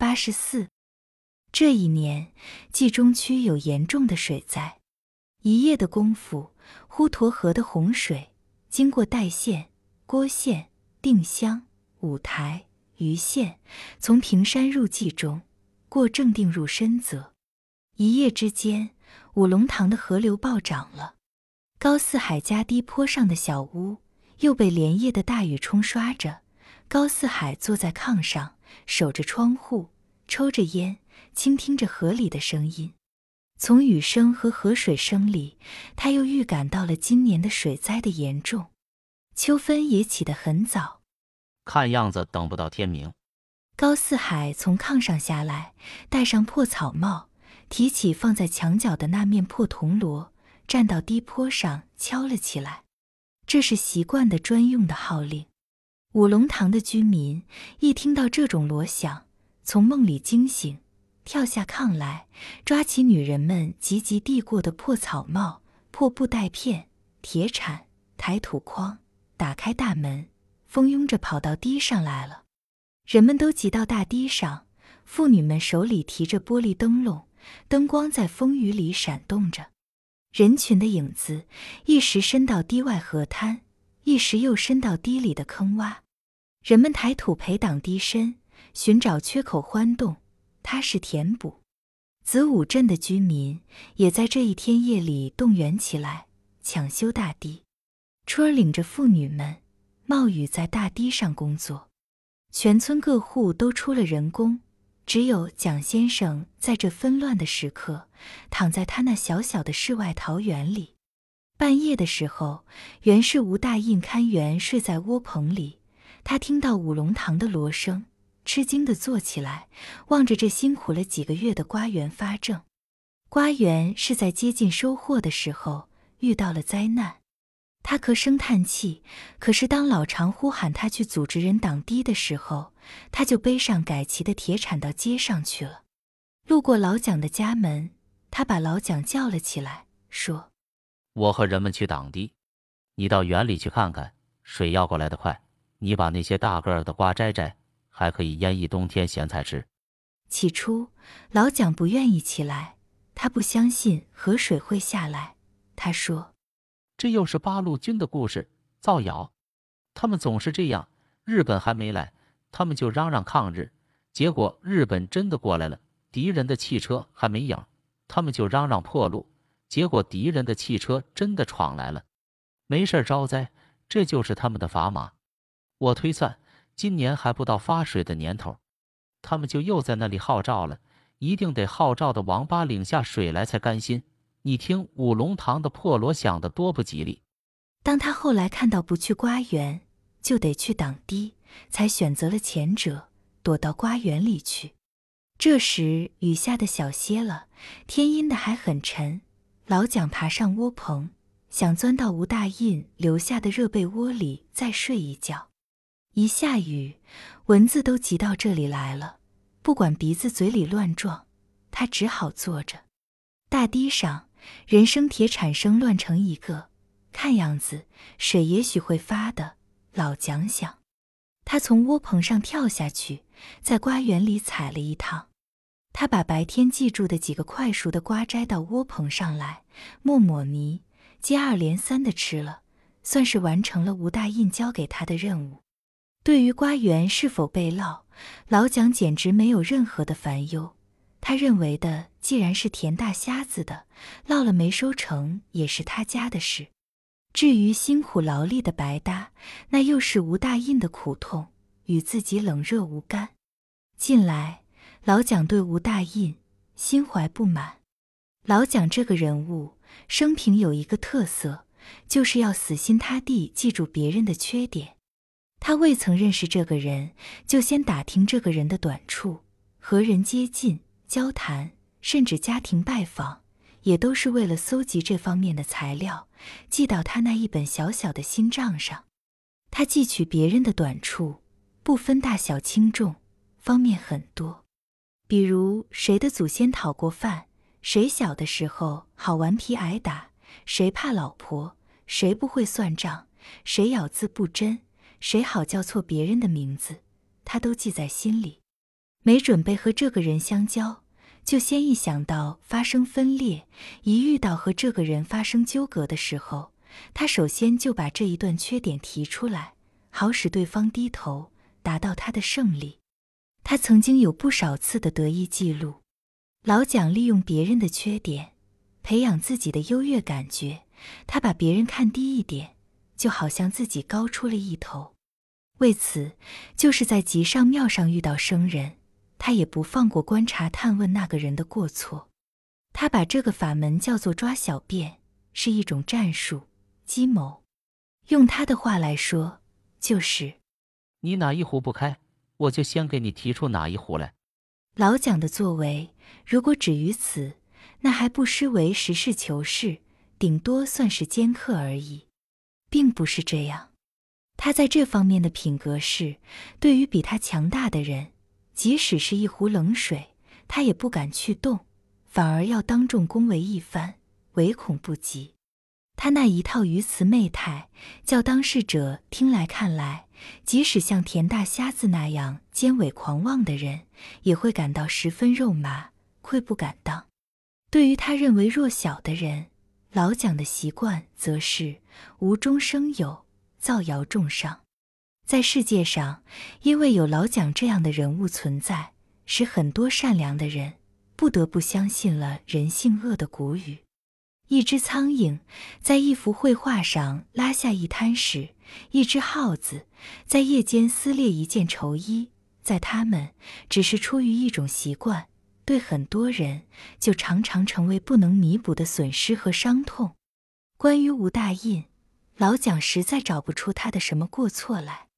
八十四。这一年，冀中区有严重的水灾，一夜的功夫，滹沱河的洪水经过代县、郭县、定襄、五台、盂县，从平山入冀中，过正定入深泽。一夜之间，五龙塘的河流暴涨了。高四海家低坡上的小屋又被连夜的大雨冲刷着。高四海坐在炕上，守着窗户，抽着烟。倾听着河里的声音，从雨声和河水声里，他又预感到了今年的水灾的严重。秋分也起得很早，看样子等不到天明。高四海从炕上下来，戴上破草帽，提起放在墙角的那面破铜锣，站到低坡上敲了起来。这是习惯的专用的号令。五龙塘的居民一听到这种锣响，从梦里惊醒。跳下炕来，抓起女人们急急递过的破草帽、破布袋片、铁铲，抬土筐，打开大门，蜂拥着跑到堤上来了。人们都挤到大堤上，妇女们手里提着玻璃灯笼，灯光在风雨里闪动着。人群的影子一时伸到堤外河滩，一时又深到堤里的坑洼。人们抬土培挡堤身，寻找缺口欢洞。踏实填补，子午镇的居民也在这一天夜里动员起来，抢修大堤。春儿领着妇女们冒雨在大堤上工作，全村各户都出了人工，只有蒋先生在这纷乱的时刻，躺在他那小小的世外桃源里。半夜的时候，原是吴大印看园睡在窝棚里，他听到五龙堂的锣声。吃惊地坐起来，望着这辛苦了几个月的瓜园发怔。瓜园是在接近收获的时候遇到了灾难，他咳声叹气。可是当老常呼喊他去组织人挡堤的时候，他就背上改齐的铁铲到街上去了。路过老蒋的家门，他把老蒋叫了起来，说：“我和人们去挡堤，你到园里去看看，水要过来的快。你把那些大个儿的瓜摘摘。”还可以腌一冬天咸菜吃。起初，老蒋不愿意起来，他不相信河水会下来。他说：“这又是八路军的故事，造谣。他们总是这样。日本还没来，他们就嚷嚷抗日。结果日本真的过来了，敌人的汽车还没影，他们就嚷嚷破路。结果敌人的汽车真的闯来了，没事招灾。这就是他们的砝码。我推算。”今年还不到发水的年头，他们就又在那里号召了，一定得号召的王八领下水来才甘心。你听五龙堂的破锣响得多不吉利。当他后来看到不去瓜园，就得去挡堤，才选择了前者，躲到瓜园里去。这时雨下的小些了，天阴的还很沉。老蒋爬上窝棚，想钻到吴大印留下的热被窝里再睡一觉。一下雨，蚊子都急到这里来了，不管鼻子嘴里乱撞，他只好坐着。大堤上人声铁铲声乱成一个，看样子水也许会发的。老蒋想，他从窝棚上跳下去，在瓜园里踩了一趟。他把白天记住的几个快熟的瓜摘到窝棚上来，磨抹泥，接二连三的吃了，算是完成了吴大印交给他的任务。对于瓜园是否被涝，老蒋简直没有任何的烦忧。他认为的，既然是田大瞎子的，涝了没收成也是他家的事。至于辛苦劳力的白搭，那又是吴大印的苦痛，与自己冷热无干。近来，老蒋对吴大印心怀不满。老蒋这个人物，生平有一个特色，就是要死心塌地记住别人的缺点。他未曾认识这个人，就先打听这个人的短处，和人接近、交谈，甚至家庭拜访，也都是为了搜集这方面的材料，记到他那一本小小的心账上。他记取别人的短处，不分大小轻重，方面很多。比如谁的祖先讨过饭，谁小的时候好顽皮挨打，谁怕老婆，谁不会算账，谁咬字不真。谁好叫错别人的名字，他都记在心里。没准备和这个人相交，就先一想到发生分裂，一遇到和这个人发生纠葛的时候，他首先就把这一段缺点提出来，好使对方低头，达到他的胜利。他曾经有不少次的得意记录。老蒋利用别人的缺点，培养自己的优越感觉。他把别人看低一点，就好像自己高出了一头。为此，就是在集上庙上遇到生人，他也不放过观察探问那个人的过错。他把这个法门叫做抓小便，是一种战术计谋。用他的话来说，就是你哪一壶不开，我就先给你提出哪一壶来。老蒋的作为，如果止于此，那还不失为实事求是，顶多算是尖刻而已，并不是这样。他在这方面的品格是，对于比他强大的人，即使是一壶冷水，他也不敢去动，反而要当众恭维一番，唯恐不及。他那一套语词媚态，叫当事者听来看来，即使像田大瞎子那样尖尾狂妄的人，也会感到十分肉麻、愧不敢当。对于他认为弱小的人，老蒋的习惯则是无中生有。造谣重伤，在世界上，因为有老蒋这样的人物存在，使很多善良的人不得不相信了人性恶的古语。一只苍蝇在一幅绘画上拉下一滩屎，一只耗子在夜间撕裂一件绸衣，在他们只是出于一种习惯，对很多人就常常成为不能弥补的损失和伤痛。关于吴大印。老蒋实在找不出他的什么过错来，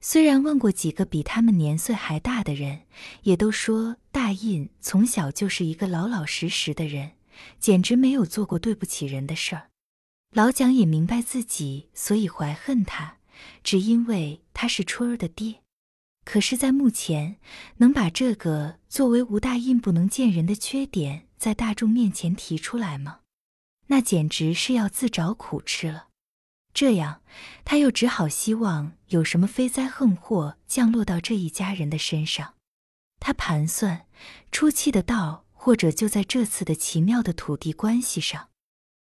虽然问过几个比他们年岁还大的人，也都说大印从小就是一个老老实实的人，简直没有做过对不起人的事儿。老蒋也明白自己所以怀恨他，只因为他是春儿的爹。可是，在目前能把这个作为吴大印不能见人的缺点在大众面前提出来吗？那简直是要自找苦吃了。这样，他又只好希望有什么飞灾横祸降落到这一家人的身上。他盘算，出气的道或者就在这次的奇妙的土地关系上。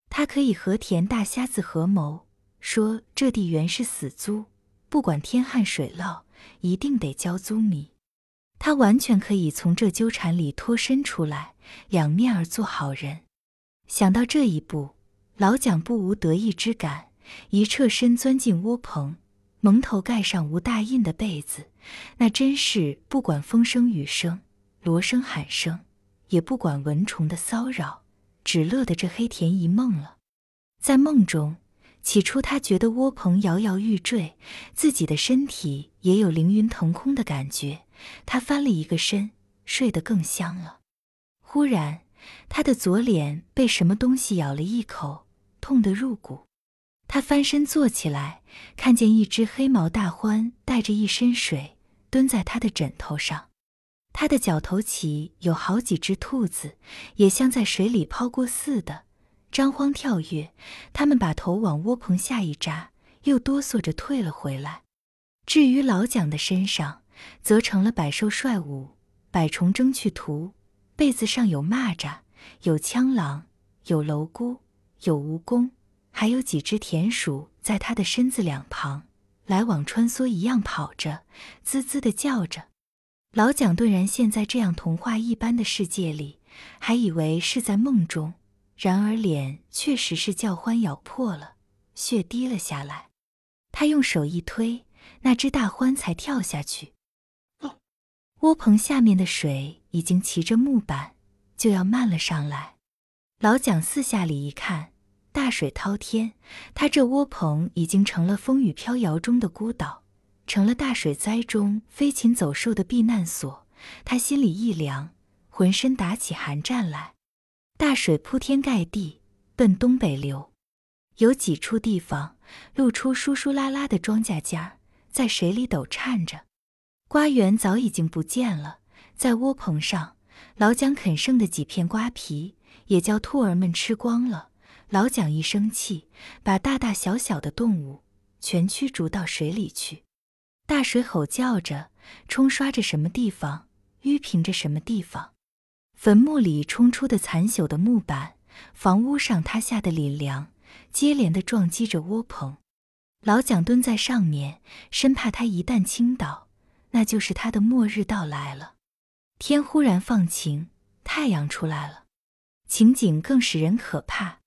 他可以和田大瞎子合谋，说这地原是死租，不管天旱水涝，一定得交租米。他完全可以从这纠缠里脱身出来，两面儿做好人。想到这一步，老蒋不无得意之感。一侧身钻进窝棚，蒙头盖上无大印的被子，那真是不管风声雨声、锣声喊声，也不管蚊虫的骚扰，只乐得这黑田一梦了。在梦中，起初他觉得窝棚摇摇欲坠，自己的身体也有凌云腾空的感觉，他翻了一个身，睡得更香了。忽然，他的左脸被什么东西咬了一口，痛得入骨。他翻身坐起来，看见一只黑毛大獾带着一身水蹲在他的枕头上。他的脚头起有好几只兔子，也像在水里泡过似的，张慌跳跃。他们把头往窝棚下一扎，又哆嗦着退了回来。至于老蒋的身上，则成了百兽率舞，百虫争去图。被子上有蚂蚱，有枪狼，有蝼蛄，有蜈蚣。还有几只田鼠在他的身子两旁来往穿梭，一样跑着，滋滋的叫着。老蒋顿然陷在这样童话一般的世界里，还以为是在梦中。然而脸确实是叫欢咬破了，血滴了下来。他用手一推，那只大獾才跳下去。窝棚下面的水已经骑着木板，就要漫了上来。老蒋四下里一看。大水滔天，他这窝棚已经成了风雨飘摇中的孤岛，成了大水灾中飞禽走兽的避难所。他心里一凉，浑身打起寒战来。大水铺天盖地，奔东北流，有几处地方露出疏疏拉拉的庄稼尖儿，在水里抖颤着。瓜园早已经不见了，在窝棚上，老蒋啃剩的几片瓜皮也叫兔儿们吃光了。老蒋一生气，把大大小小的动物全驱逐到水里去。大水吼叫着，冲刷着什么地方，淤平着什么地方。坟墓里冲出的残朽的木板，房屋上塌下的檩梁，接连的撞击着窝棚。老蒋蹲在上面，生怕他一旦倾倒，那就是他的末日到来了。天忽然放晴，太阳出来了，情景更使人可怕。